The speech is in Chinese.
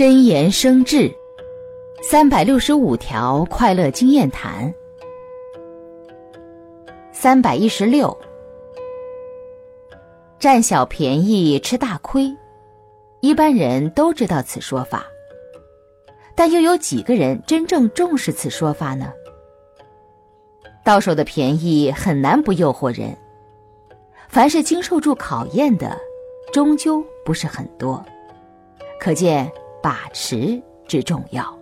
真言生智，三百六十五条快乐经验谈。三百一十六，占小便宜吃大亏，一般人都知道此说法，但又有几个人真正重视此说法呢？到手的便宜很难不诱惑人，凡是经受住考验的，终究不是很多，可见。把持之重要。